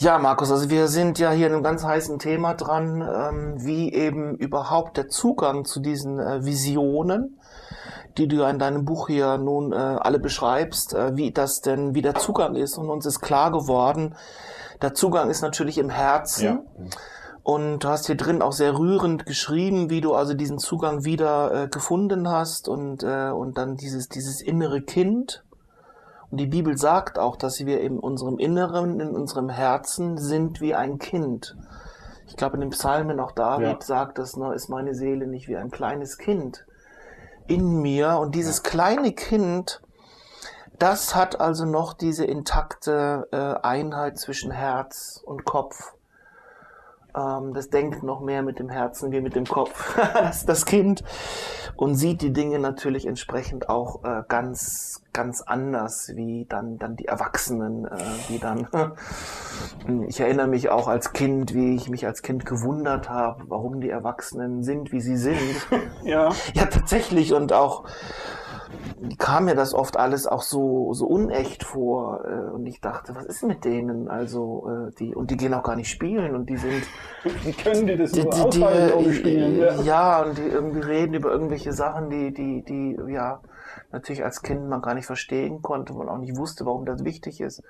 Ja, Markus, also wir sind ja hier in einem ganz heißen Thema dran, ähm, wie eben überhaupt der Zugang zu diesen äh, Visionen, die du ja in deinem Buch hier nun äh, alle beschreibst, äh, wie das denn, wie der Zugang ist. Und uns ist klar geworden, der Zugang ist natürlich im Herzen. Ja. Und du hast hier drin auch sehr rührend geschrieben, wie du also diesen Zugang wieder äh, gefunden hast und, äh, und dann dieses, dieses innere Kind, und die Bibel sagt auch, dass wir in unserem Inneren, in unserem Herzen sind wie ein Kind. Ich glaube, in den Psalmen auch David ja. sagt das, ne, ist meine Seele nicht wie ein kleines Kind in mir. Und dieses kleine Kind, das hat also noch diese intakte äh, Einheit zwischen Herz und Kopf. Ähm, das denkt noch mehr mit dem Herzen wie mit dem Kopf, das, das Kind. Und sieht die Dinge natürlich entsprechend auch äh, ganz, ganz anders wie dann, dann die Erwachsenen, äh, die dann, ich erinnere mich auch als Kind, wie ich mich als Kind gewundert habe, warum die Erwachsenen sind, wie sie sind. ja. Ja, tatsächlich und auch, kam mir das oft alles auch so, so unecht vor. Äh, und ich dachte, was ist mit denen? Also, äh, die, und die gehen auch gar nicht spielen und die sind. Wie können die das die, nur die, die, spielen? Ja. ja, und die irgendwie reden über irgendwelche Sachen, die, die, die, ja, natürlich als Kind man gar nicht verstehen konnte und auch nicht wusste, warum das wichtig ist.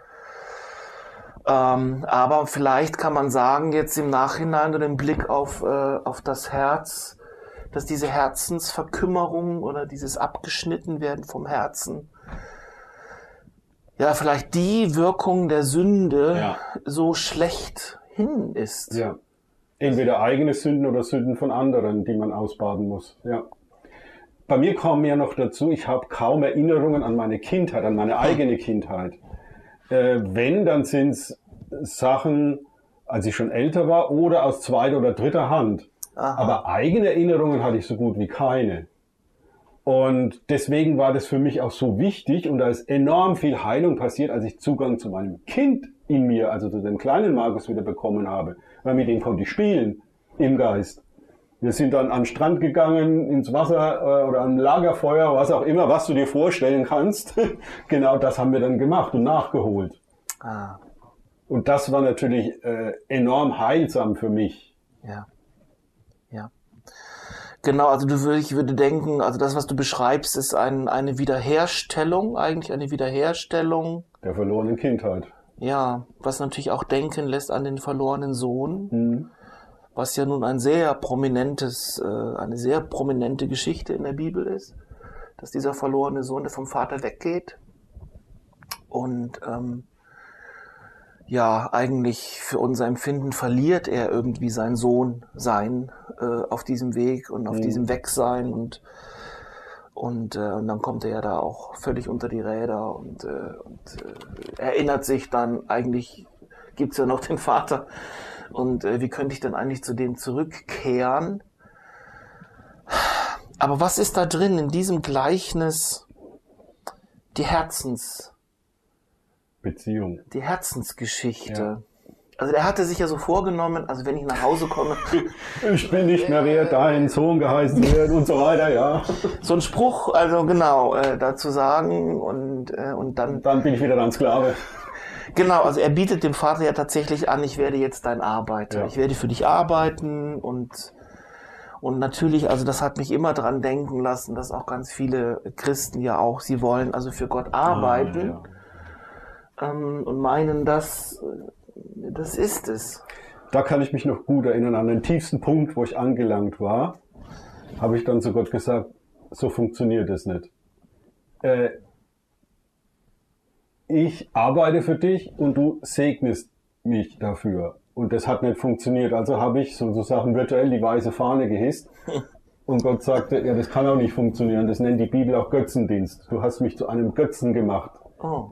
Ähm, aber vielleicht kann man sagen, jetzt im Nachhinein oder im Blick auf, äh, auf das Herz, dass diese Herzensverkümmerung oder dieses Abgeschnittenwerden vom Herzen ja vielleicht die Wirkung der Sünde ja. so schlecht hin ist. Ja. Entweder eigene Sünden oder Sünden von anderen, die man ausbaden muss. Ja. Bei mir kommen ja noch dazu, ich habe kaum Erinnerungen an meine Kindheit, an meine eigene Kindheit. Äh, wenn, dann sind es Sachen, als ich schon älter war oder aus zweiter oder dritter Hand. Aha. Aber eigene Erinnerungen hatte ich so gut wie keine. Und deswegen war das für mich auch so wichtig und da ist enorm viel Heilung passiert, als ich Zugang zu meinem Kind in mir, also zu dem kleinen Markus wieder bekommen habe. Weil mit dem konnte ich spielen im Geist. Wir sind dann an den Strand gegangen, ins Wasser äh, oder am Lagerfeuer, was auch immer, was du dir vorstellen kannst. genau das haben wir dann gemacht und nachgeholt. Ah. Und das war natürlich äh, enorm heilsam für mich. Ja. Genau, also du würde, ich würde denken, also das, was du beschreibst, ist ein, eine Wiederherstellung, eigentlich eine Wiederherstellung. Der verlorenen Kindheit. Ja, was natürlich auch denken lässt an den verlorenen Sohn, mhm. was ja nun ein sehr prominentes, äh, eine sehr prominente Geschichte in der Bibel ist, dass dieser verlorene Sohn, der vom Vater weggeht und ähm, ja, eigentlich für unser Empfinden verliert er irgendwie sein Sohn sein äh, auf diesem Weg und auf mhm. diesem Wegsein und und, äh, und dann kommt er ja da auch völlig unter die Räder und, äh, und äh, erinnert sich dann, eigentlich gibt's ja noch den Vater. Und äh, wie könnte ich denn eigentlich zu dem zurückkehren? Aber was ist da drin in diesem Gleichnis? Die Herzens, Beziehung. Die Herzensgeschichte. Ja. Also er hatte sich ja so vorgenommen, also wenn ich nach Hause komme. ich bin nicht mehr wer dein Sohn geheißen wird und so weiter, ja. So ein Spruch, also genau, äh, dazu sagen und, äh, und dann. Dann bin ich wieder dein Sklave. Genau, also er bietet dem Vater ja tatsächlich an, ich werde jetzt dein Arbeiter. Ja. Ich werde für dich arbeiten und und natürlich, also das hat mich immer dran denken lassen, dass auch ganz viele Christen ja auch, sie wollen also für Gott arbeiten. Ah, ja ähm, und meinen, das, das ist es. Da kann ich mich noch gut erinnern, an den tiefsten Punkt, wo ich angelangt war, habe ich dann zu Gott gesagt, so funktioniert es nicht. Äh, ich arbeite für dich und du segnest mich dafür. Und das hat nicht funktioniert. Also habe ich sozusagen virtuell die weiße Fahne gehisst. Und Gott sagte, ja, das kann auch nicht funktionieren. Das nennt die Bibel auch Götzendienst. Du hast mich zu einem Götzen gemacht. Oh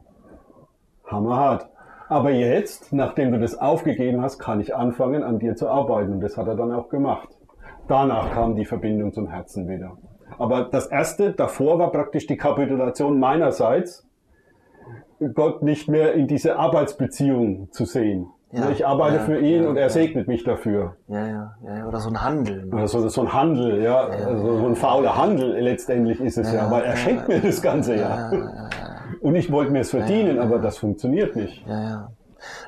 hammerhart. Aber jetzt, nachdem du das aufgegeben hast, kann ich anfangen, an dir zu arbeiten. Und das hat er dann auch gemacht. Danach kam die Verbindung zum Herzen wieder. Aber das erste davor war praktisch die Kapitulation meinerseits, Gott nicht mehr in diese Arbeitsbeziehung zu sehen. Ja, ich arbeite ja, für ihn ja, und er segnet mich dafür. Ja, ja, ja, oder so ein Handel. Oder so, so ein Handel, ja, also so ein fauler Handel letztendlich ist es ja, weil er schenkt mir das Ganze ja. Und ich wollte mir es verdienen, ja, aber das funktioniert nicht. Ja, ja.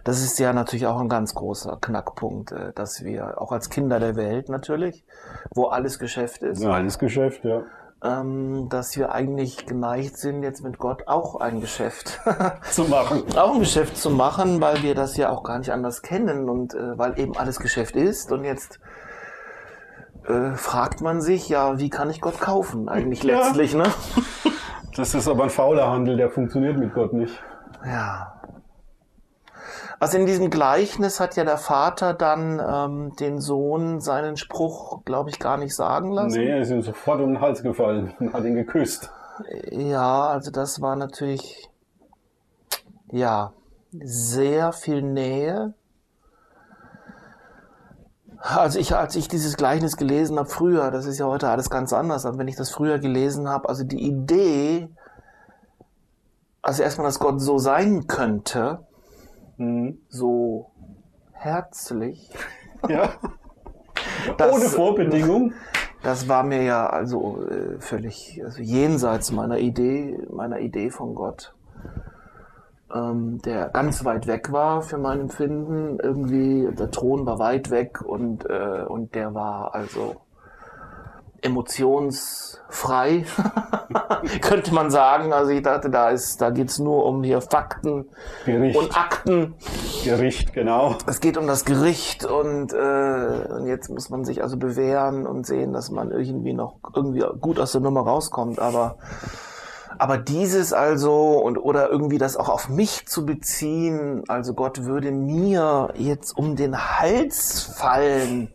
Das ist ja natürlich auch ein ganz großer Knackpunkt, äh, dass wir auch als Kinder der Welt natürlich, wo alles Geschäft ist, Ja, alles Geschäft, ja. ähm, dass wir eigentlich geneigt sind, jetzt mit Gott auch ein Geschäft, Zu machen. auch ein Geschäft zu machen, weil wir das ja auch gar nicht anders kennen und äh, weil eben alles Geschäft ist und jetzt äh, fragt man sich, ja, wie kann ich Gott kaufen eigentlich Ja. letztlich, ne? Das ist aber ein fauler Handel, der funktioniert mit Gott nicht. Ja. Also in diesem Gleichnis hat ja der Vater dann ähm, den Sohn seinen Spruch, glaube ich, gar nicht sagen lassen. Nee, er ist ihm sofort um den Hals gefallen und hat ihn geküsst. Ja, also das war natürlich, ja, sehr viel Nähe. Also ich, als ich dieses Gleichnis gelesen habe früher, das ist ja heute alles ganz anders, aber wenn ich das früher gelesen habe, also die Idee, also erstmal, dass Gott so sein könnte, Mhm. so herzlich, Ja. Das- Ohne Vorbedingung. das war mir ja also äh, völlig also jenseits meiner Idee, meiner Idee von Gott, ähm, der ganz weit weg war für mein Empfinden. Irgendwie der Thron war weit weg und äh, und der war also emotionsfrei, könnte man sagen. Also ich dachte, da ist, da geht's nur um hier Fakten Gericht. und Akten. Gericht, genau. Es geht um das Gericht und, äh, und jetzt muss man sich also bewähren und sehen, dass man irgendwie noch irgendwie gut aus der Nummer rauskommt. Aber aber dieses also und oder irgendwie das auch auf mich zu beziehen, also Gott würde mir jetzt um den Hals fallen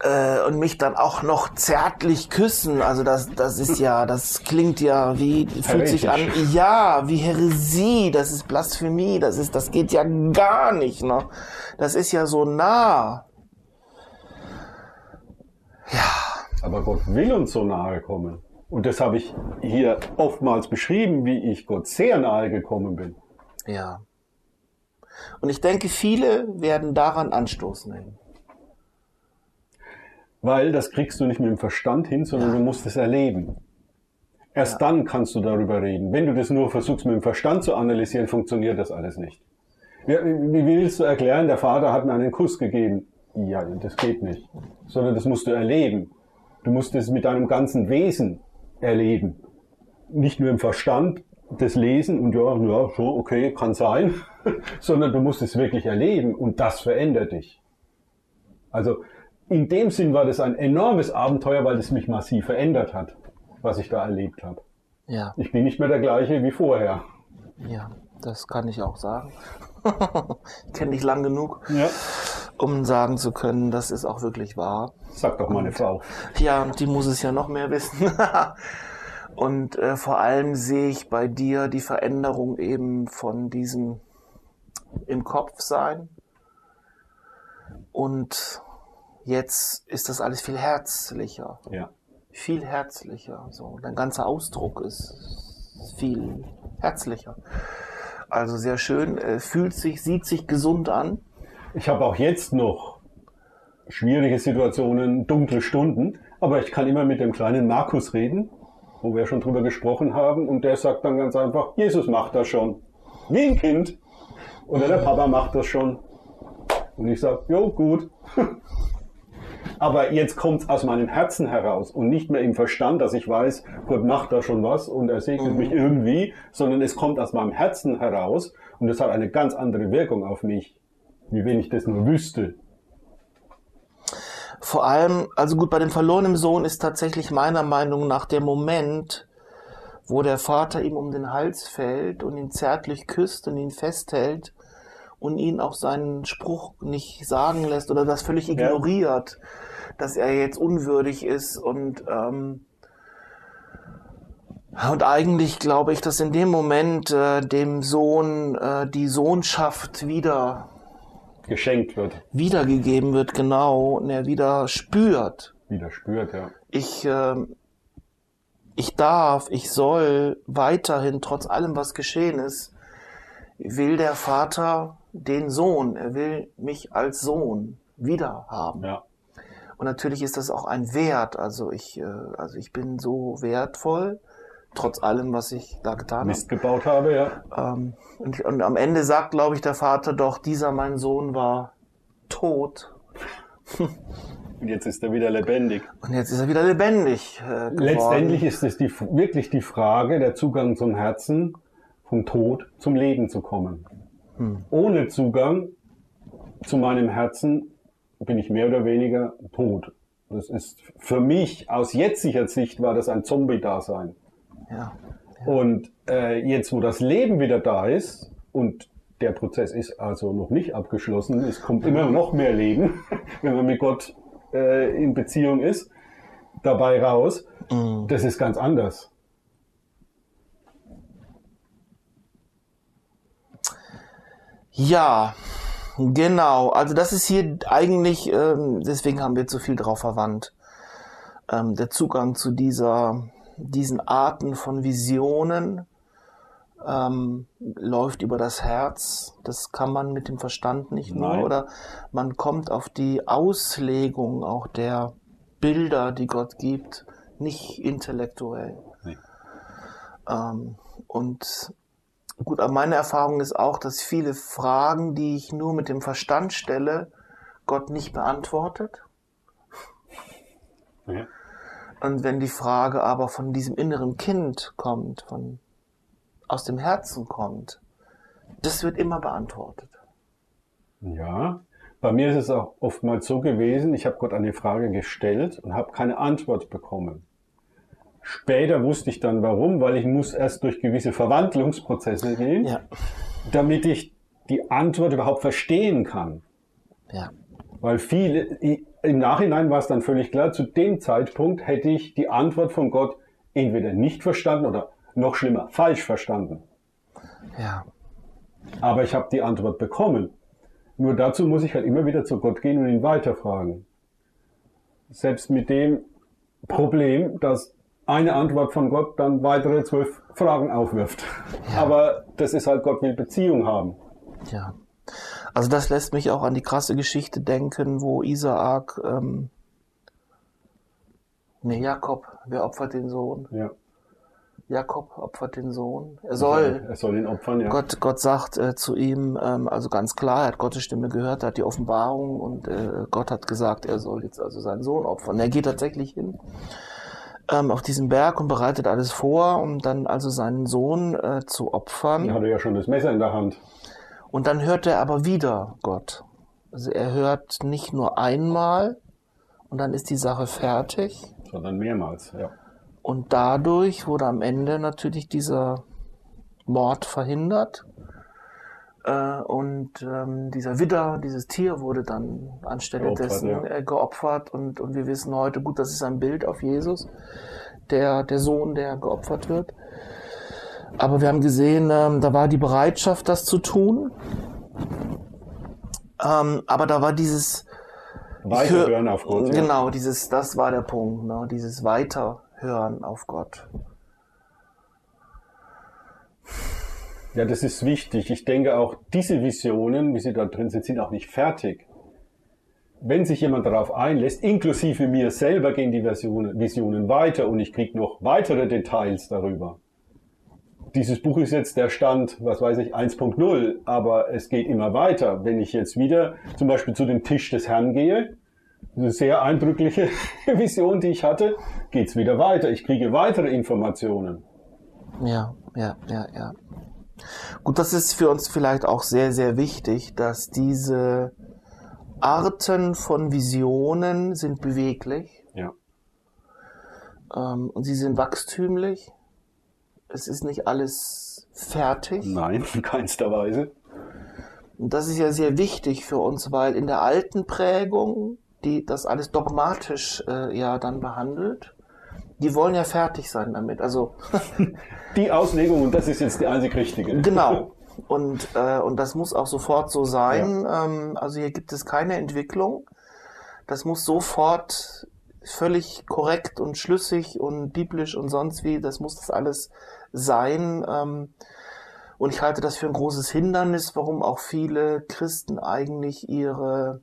äh, und mich dann auch noch zärtlich küssen. Also das das ist ja, das klingt ja wie fühlt sich an, ja, wie Häresie, das ist Blasphemie, das ist das geht ja gar nicht, ne? Das ist ja so nah. Aber Gott will uns so nahe kommen. Und das habe ich hier oftmals beschrieben, wie ich Gott sehr nahe gekommen bin. Ja. Und ich denke, viele werden daran Anstoß nehmen. Weil das kriegst du nicht mit dem Verstand hin, sondern Ja. du musst es erleben. Erst dann kannst du darüber reden. Wenn du das nur versuchst mit dem Verstand zu analysieren, funktioniert das alles nicht. Wie, wie willst du erklären, der Vater hat mir einen Kuss gegeben? Ja, das geht nicht. Sondern das musst du erleben. Du musst es mit deinem ganzen Wesen erleben. Nicht nur im Verstand das Lesen und ja, ja, so, okay, kann sein, sondern du musst es wirklich erleben und das verändert dich. Also in dem Sinn war das ein enormes Abenteuer, weil es mich massiv verändert hat, was ich da erlebt habe. Ja, Ich bin nicht mehr der gleiche wie vorher. ja, das kann ich auch sagen. ich kenne dich lang genug, Ja. Um sagen zu können, das ist auch wirklich wahr. Sagt doch meine Frau. Ja, die muss es ja noch mehr wissen. Und äh, vor allem sehe ich bei dir die Veränderung eben von diesem im Kopf sein. Und jetzt ist das alles viel herzlicher, Ja. viel herzlicher. So, dein ganzer Ausdruck ist viel herzlicher. Also sehr schön, äh, fühlt sich, sieht sich gesund an. Ich habe auch jetzt noch schwierige Situationen, dunkle Stunden, aber ich kann immer mit dem kleinen Markus reden, wo wir schon drüber gesprochen haben, und der sagt dann ganz einfach, Jesus macht das schon. Wie ein Kind. Oder der Papa macht das schon. Und ich sage, jo, gut. Aber jetzt kommt es aus meinem Herzen heraus und nicht mehr im Verstand, dass ich weiß, Gott macht da schon was und er segnet mich irgendwie, sondern es kommt aus meinem Herzen heraus und es hat eine ganz andere Wirkung auf mich, wie wenn ich das nur wüsste. Vor allem, also gut, bei dem verlorenen Sohn ist tatsächlich meiner Meinung nach der Moment, wo der Vater ihm um den Hals fällt und ihn zärtlich küsst und ihn festhält und ihn auch seinen Spruch nicht sagen lässt oder das völlig ignoriert, dass er jetzt unwürdig ist und ähm, und eigentlich glaube ich, dass in dem Moment äh, dem Sohn äh, die Sohnschaft wieder Geschenkt wird, wiedergegeben wird, genau, und er wieder spürt, wieder spürt, ja. ich, ähm, ich darf, ich soll weiterhin, trotz allem, was geschehen ist, will der Vater den Sohn, er will mich als Sohn wieder haben. Ja, Und natürlich ist das auch ein Wert, also ich, äh, also ich bin so wertvoll, trotz allem, was ich da getan Mist gebaut habe, ja. habe. Ähm, und, und am Ende sagt, glaube ich, der Vater doch, dieser mein Sohn war tot. Und jetzt ist er wieder lebendig. Und jetzt ist er wieder lebendig äh. Letztendlich ist es die, wirklich die Frage, der Zugang zum Herzen, vom Tod zum Leben zu kommen. Ohne Zugang zu meinem Herzen bin ich mehr oder weniger tot. Das ist für mich aus jetziger Sicht war das ein Zombie-Dasein. Ja. Und äh, jetzt, wo das Leben wieder da ist und der Prozess ist also noch nicht abgeschlossen, es kommt immer noch mehr Leben, wenn man mit Gott äh, in Beziehung ist, dabei raus. Das ist ganz anders. Ja, genau. Also das ist hier eigentlich, ähm, deswegen haben wir zu viel drauf verwandt. Ähm, der Zugang zu dieser, diesen Arten von Visionen ähm, läuft über das Herz. Das kann man mit dem Verstand nicht nur. Nein. Oder man kommt auf die Auslegung auch der Bilder, die Gott gibt, nicht intellektuell. Nee. Ähm, und gut, aber meine Erfahrung ist auch, dass viele Fragen, die ich nur mit dem Verstand stelle, Gott nicht beantwortet. Ja. Und wenn die Frage aber von diesem inneren Kind kommt, von aus dem Herzen kommt, das wird immer beantwortet. Ja, bei mir ist es auch oftmals so gewesen, ich habe Gott eine Frage gestellt und habe keine Antwort bekommen. Später wusste ich dann warum, weil ich muss erst durch gewisse Verwandlungsprozesse gehen, Ja, damit ich die Antwort überhaupt verstehen kann. ja, Weil viele, im Nachhinein war es dann völlig klar, zu dem Zeitpunkt hätte ich die Antwort von Gott entweder nicht verstanden oder noch schlimmer, falsch verstanden. ja, Aber ich habe die Antwort bekommen. Nur dazu muss ich halt immer wieder zu Gott gehen und ihn weiterfragen. Selbst mit dem Problem, dass eine Antwort von Gott dann weitere zwölf Fragen aufwirft. Aber das ist halt, Gott will Beziehung haben. ja. Also das lässt mich auch an die krasse Geschichte denken, wo Isaak, ähm, nee, Jakob, wer opfert den Sohn? Ja. Jakob opfert den Sohn. Er soll. Er soll ihn opfern, ja. Gott, Gott sagt äh, zu ihm, ähm, also ganz klar, er hat Gottes Stimme gehört, er hat die Offenbarung und äh, Gott hat gesagt, er soll jetzt also seinen Sohn opfern. Er geht tatsächlich hin ähm, auf diesen Berg und bereitet alles vor, um dann also seinen Sohn äh, zu opfern. Er hatte ja schon das Messer in der Hand. Und dann hört er aber wieder Gott. Also er hört nicht nur einmal und dann ist die Sache fertig. Sondern mehrmals, ja. Und dadurch wurde am Ende natürlich dieser Mord verhindert. Äh, und ähm, dieser Widder, dieses Tier wurde dann anstelle Geopfert, dessen ja. äh, geopfert. Und, und wir wissen heute, gut, das ist ein Bild auf Jesus, der, der Sohn, der geopfert wird. Aber wir haben gesehen, ähm, da war die Bereitschaft, das zu tun. Ähm, aber da war dieses Weiterhören auf Gott. ja. Genau, dieses, das war der Punkt, ne? dieses Weiterhören auf Gott. Ja, das ist wichtig. Ich denke auch, diese Visionen, wie sie da drin sind, sind auch nicht fertig. Wenn sich jemand darauf einlässt, inklusive mir selber gehen die Versionen, Visionen weiter und ich kriege noch weitere Details darüber. Dieses Buch ist jetzt der Stand, was weiß ich, 1.0, aber es geht immer weiter. Wenn ich jetzt wieder zum Beispiel zu dem Tisch des Herrn gehe, eine sehr eindrückliche Vision, die ich hatte, geht's wieder weiter. Ich kriege weitere Informationen. Ja, ja, ja, ja. Gut, das ist für uns vielleicht auch sehr, sehr wichtig, dass diese Arten von Visionen sind beweglich Ja. ähm, und sie sind wachstümlich. Es ist nicht alles fertig. Nein, in keinster Weise. Und das ist ja sehr wichtig für uns, weil in der alten Prägung, die das alles dogmatisch äh, ja dann behandelt, die wollen ja fertig sein damit. Also Die Auslegung, und das ist jetzt die einzig richtige. genau. Und, äh, und das muss auch sofort so sein. Ähm, also hier gibt es keine Entwicklung. Das muss sofort völlig korrekt und schlüssig und biblisch und sonst wie, das muss das alles sein. Ähm, und ich halte das für ein großes Hindernis, warum auch viele Christen eigentlich ihre,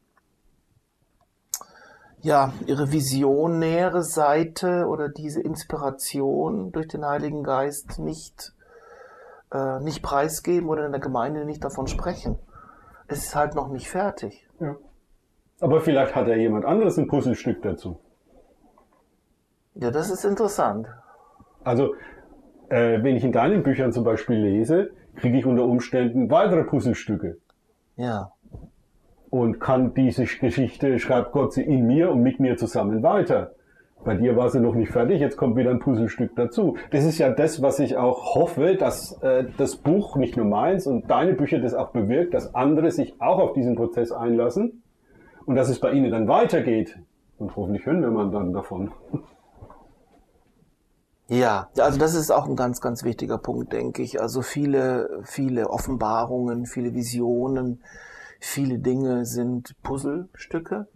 ja, ihre visionäre Seite oder diese Inspiration durch den Heiligen Geist nicht, äh, nicht preisgeben oder in der Gemeinde nicht davon sprechen. Es ist halt noch nicht fertig. Ja. Aber vielleicht hat ja jemand anderes ein Puzzlestück dazu. Ja, das ist interessant. Also, äh, wenn ich in deinen Büchern zum Beispiel lese, kriege ich unter Umständen weitere Puzzlestücke. Ja. Und kann diese Geschichte, schreibt Gott sie in mir und mit mir zusammen weiter. Bei dir war sie noch nicht fertig, jetzt kommt wieder ein Puzzlestück dazu. Das ist ja das, was ich auch hoffe, dass äh, das Buch, nicht nur meins und deine Bücher das auch bewirkt, dass andere sich auch auf diesen Prozess einlassen und dass es bei ihnen dann weitergeht. Und hoffentlich hören wir mal dann davon. Ja, also das ist auch ein ganz, ganz wichtiger Punkt, denke ich. Also viele, viele Offenbarungen, viele Visionen, viele Dinge sind Puzzlestücke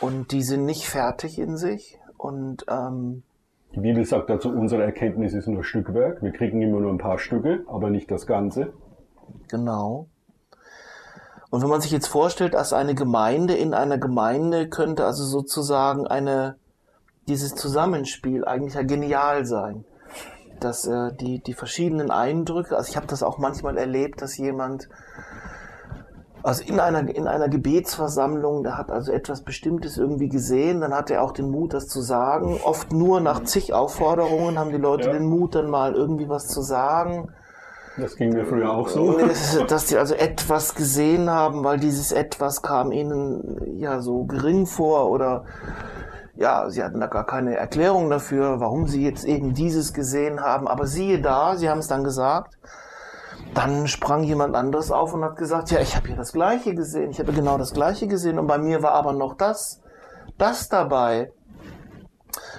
und die sind nicht fertig in sich. Und ähm, die Bibel sagt dazu, unsere Erkenntnis ist nur Stückwerk. Wir kriegen immer nur ein paar Stücke, aber nicht das Ganze. Genau. Und wenn man sich jetzt vorstellt, dass eine Gemeinde in einer Gemeinde könnte also sozusagen eine dieses Zusammenspiel eigentlich ja genial sein. Dass äh, die, die verschiedenen Eindrücke, also ich habe das auch manchmal erlebt, dass jemand, also in einer, in einer Gebetsversammlung, der hat also etwas Bestimmtes irgendwie gesehen, dann hat er auch den Mut, das zu sagen. Oft nur nach zig Aufforderungen haben die Leute ja. den Mut, dann mal irgendwie was zu sagen. Das ging mir früher auch so. Dass sie also etwas gesehen haben, weil dieses etwas kam ihnen ja so gering vor oder ja, sie hatten da gar keine Erklärung dafür, warum sie jetzt eben dieses gesehen haben. Aber siehe da, sie haben es dann gesagt. Dann sprang jemand anderes auf und hat gesagt, ja, ich habe hier das Gleiche gesehen, ich habe genau das Gleiche gesehen und bei mir war aber noch das, das dabei.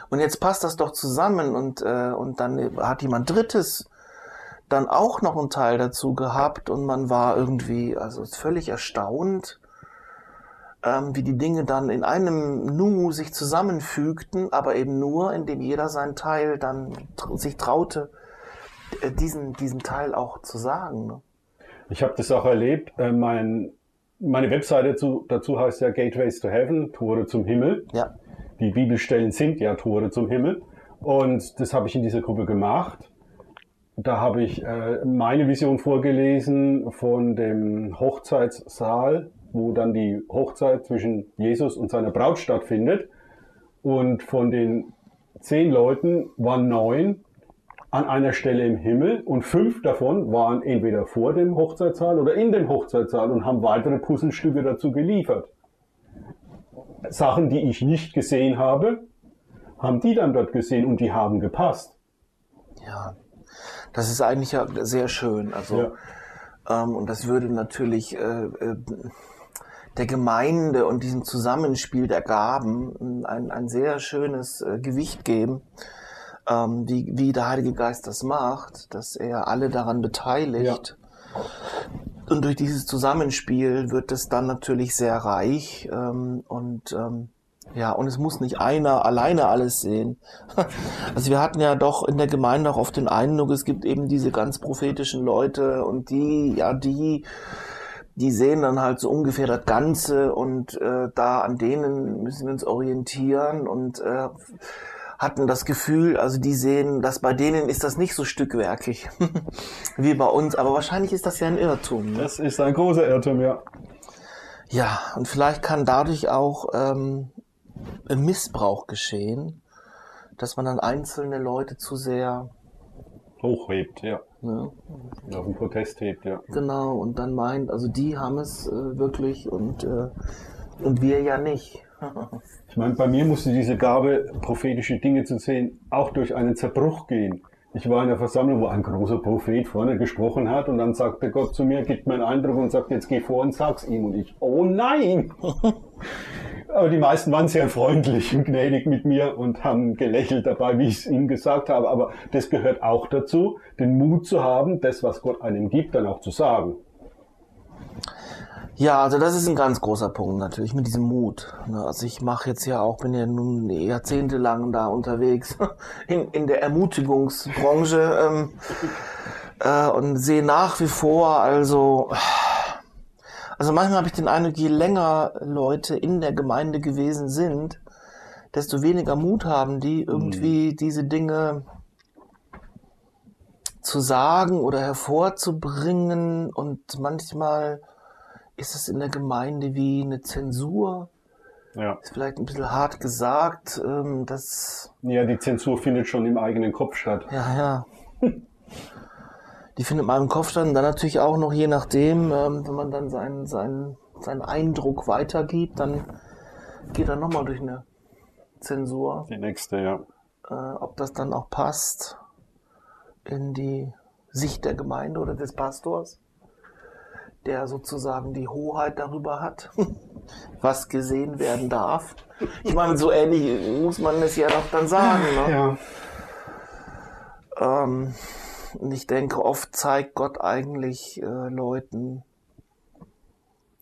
Und jetzt passt das doch zusammen und, äh, und dann hat jemand Drittes dann auch noch einen Teil dazu gehabt und man war irgendwie also völlig erstaunt ähm, wie die Dinge dann in einem Nu sich zusammenfügten, aber eben nur, indem jeder seinen Teil dann sich traute, äh, diesen, diesen Teil auch zu sagen. Ne? Ich habe das auch erlebt. Äh, mein, meine Webseite dazu, dazu heißt ja Gateways to Heaven, Tore zum Himmel. Ja. Die Bibelstellen sind ja Tore zum Himmel. Und das habe ich in dieser Gruppe gemacht. Da habe ich äh, meine Vision vorgelesen von dem Hochzeitssaal wo dann die Hochzeit zwischen Jesus und seiner Braut stattfindet. Und von den zehn Leuten waren neun an einer Stelle im Himmel und fünf davon waren entweder vor dem Hochzeitssaal oder in dem Hochzeitssaal und haben weitere Puzzlestücke dazu geliefert. Sachen, die ich nicht gesehen habe, haben die dann dort gesehen und die haben gepasst. Ja, das ist eigentlich ja sehr schön. Also, ja. ähm, und das würde natürlich äh, äh, der Gemeinde und diesem Zusammenspiel der Gaben ein, ein sehr schönes äh, Gewicht geben, ähm, wie, wie der Heilige Geist das macht, dass er alle daran beteiligt. Ja. Und durch dieses Zusammenspiel wird es dann natürlich sehr reich ähm, und ähm, ja, und es muss nicht einer alleine alles sehen. Also wir hatten ja doch in der Gemeinde auch oft den Eindruck, es gibt eben diese ganz prophetischen Leute und die, ja, die die sehen dann halt so ungefähr das Ganze und äh, da an denen müssen wir uns orientieren und äh, hatten das Gefühl, also die sehen, dass bei denen ist das nicht so stückwerkig wie bei uns, aber wahrscheinlich ist das ja ein Irrtum. Ne? Das ist ein großer Irrtum, ja. Ja, und vielleicht kann dadurch auch ähm, ein Missbrauch geschehen, dass man dann einzelne Leute zu sehr hochhebt, ja. Ne? Auf den Protest hebt, ja. Genau, und dann meint, also die haben es äh, wirklich und, äh, und wir ja nicht. ich meine, bei mir musste diese Gabe, prophetische Dinge zu sehen, auch durch einen Zerbruch gehen. Ich war in einer Versammlung, wo ein großer Prophet vorne gesprochen hat und dann sagte Gott zu mir, gibt mir einen Eindruck und sagt, jetzt geh vor und sag's ihm. Und ich, oh nein! Aber die meisten waren sehr freundlich und gnädig mit mir und haben gelächelt dabei, wie ich es ihnen gesagt habe. Aber das gehört auch dazu, den Mut zu haben, das, was Gott einem gibt, dann auch zu sagen. Ja, also das ist ein ganz großer Punkt natürlich mit diesem Mut. Ne? Also ich mache jetzt ja auch, bin ja nun jahrzehntelang da unterwegs in, in der Ermutigungsbranche ähm, äh, und sehe nach wie vor also Also manchmal habe ich den Eindruck, je länger Leute in der Gemeinde gewesen sind, desto weniger Mut haben die, irgendwie diese Dinge zu sagen oder hervorzubringen. Und manchmal ist es in der Gemeinde wie eine Zensur. Ja. Ist vielleicht ein bisschen hart gesagt. Ähm, das, ja, die Zensur findet schon im eigenen Kopf statt. ja, ja. Die findet man im Kopf statt. Und dann natürlich auch noch, je nachdem, ähm, wenn man dann seinen, seinen, seinen Eindruck weitergibt, dann geht er nochmal durch eine Zensur. Die nächste, ja. Äh, ob das dann auch passt in die Sicht der Gemeinde oder des Pastors, der sozusagen die Hoheit darüber hat, was gesehen werden darf. Ich meine, so ähnlich muss man es ja doch dann sagen. Ne? Ja. Ähm, und ich denke, oft zeigt Gott eigentlich äh, Leuten,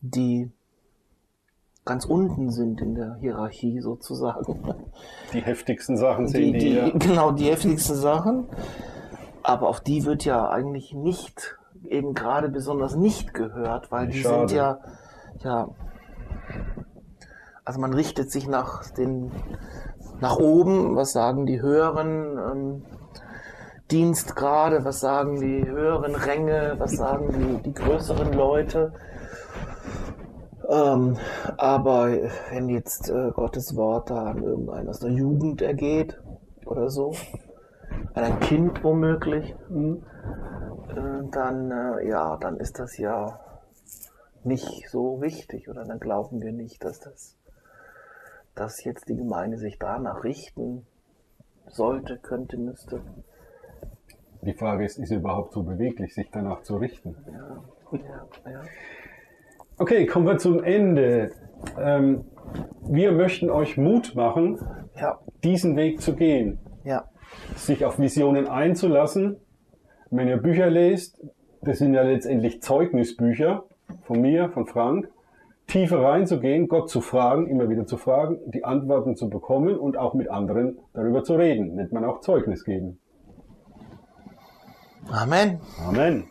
die ganz unten sind in der Hierarchie sozusagen. Die heftigsten Sachen Die, sehen die, die, ja. Genau, die heftigsten Sachen. Aber auf die wird ja eigentlich nicht, eben gerade besonders nicht gehört, weil die Schade. sind ja, ja, also man richtet sich nach den, nach oben, was sagen die höheren ähm, Dienstgrade, was sagen die höheren Ränge, was sagen die, die größeren Leute. Ähm, aber wenn jetzt äh, Gottes Wort da an irgendeinen aus der Jugend ergeht oder so, an ein Kind womöglich, äh, dann äh, ja, dann ist das ja nicht so wichtig oder dann glauben wir nicht, dass das, dass jetzt die Gemeinde sich danach richten sollte, könnte, müsste. Die Frage ist, ist es überhaupt so beweglich, sich danach zu richten? Ja, ja, ja. Okay, kommen wir zum Ende. Ähm, wir möchten euch Mut machen, Ja, diesen Weg zu gehen, ja, sich auf Visionen einzulassen. Wenn ihr Bücher lest, das sind ja letztendlich Zeugnisbücher von mir, von Frank, tiefer reinzugehen, Gott zu fragen, immer wieder zu fragen, die Antworten zu bekommen und auch mit anderen darüber zu reden. Nennt man auch Zeugnis geben. Amen. Amen.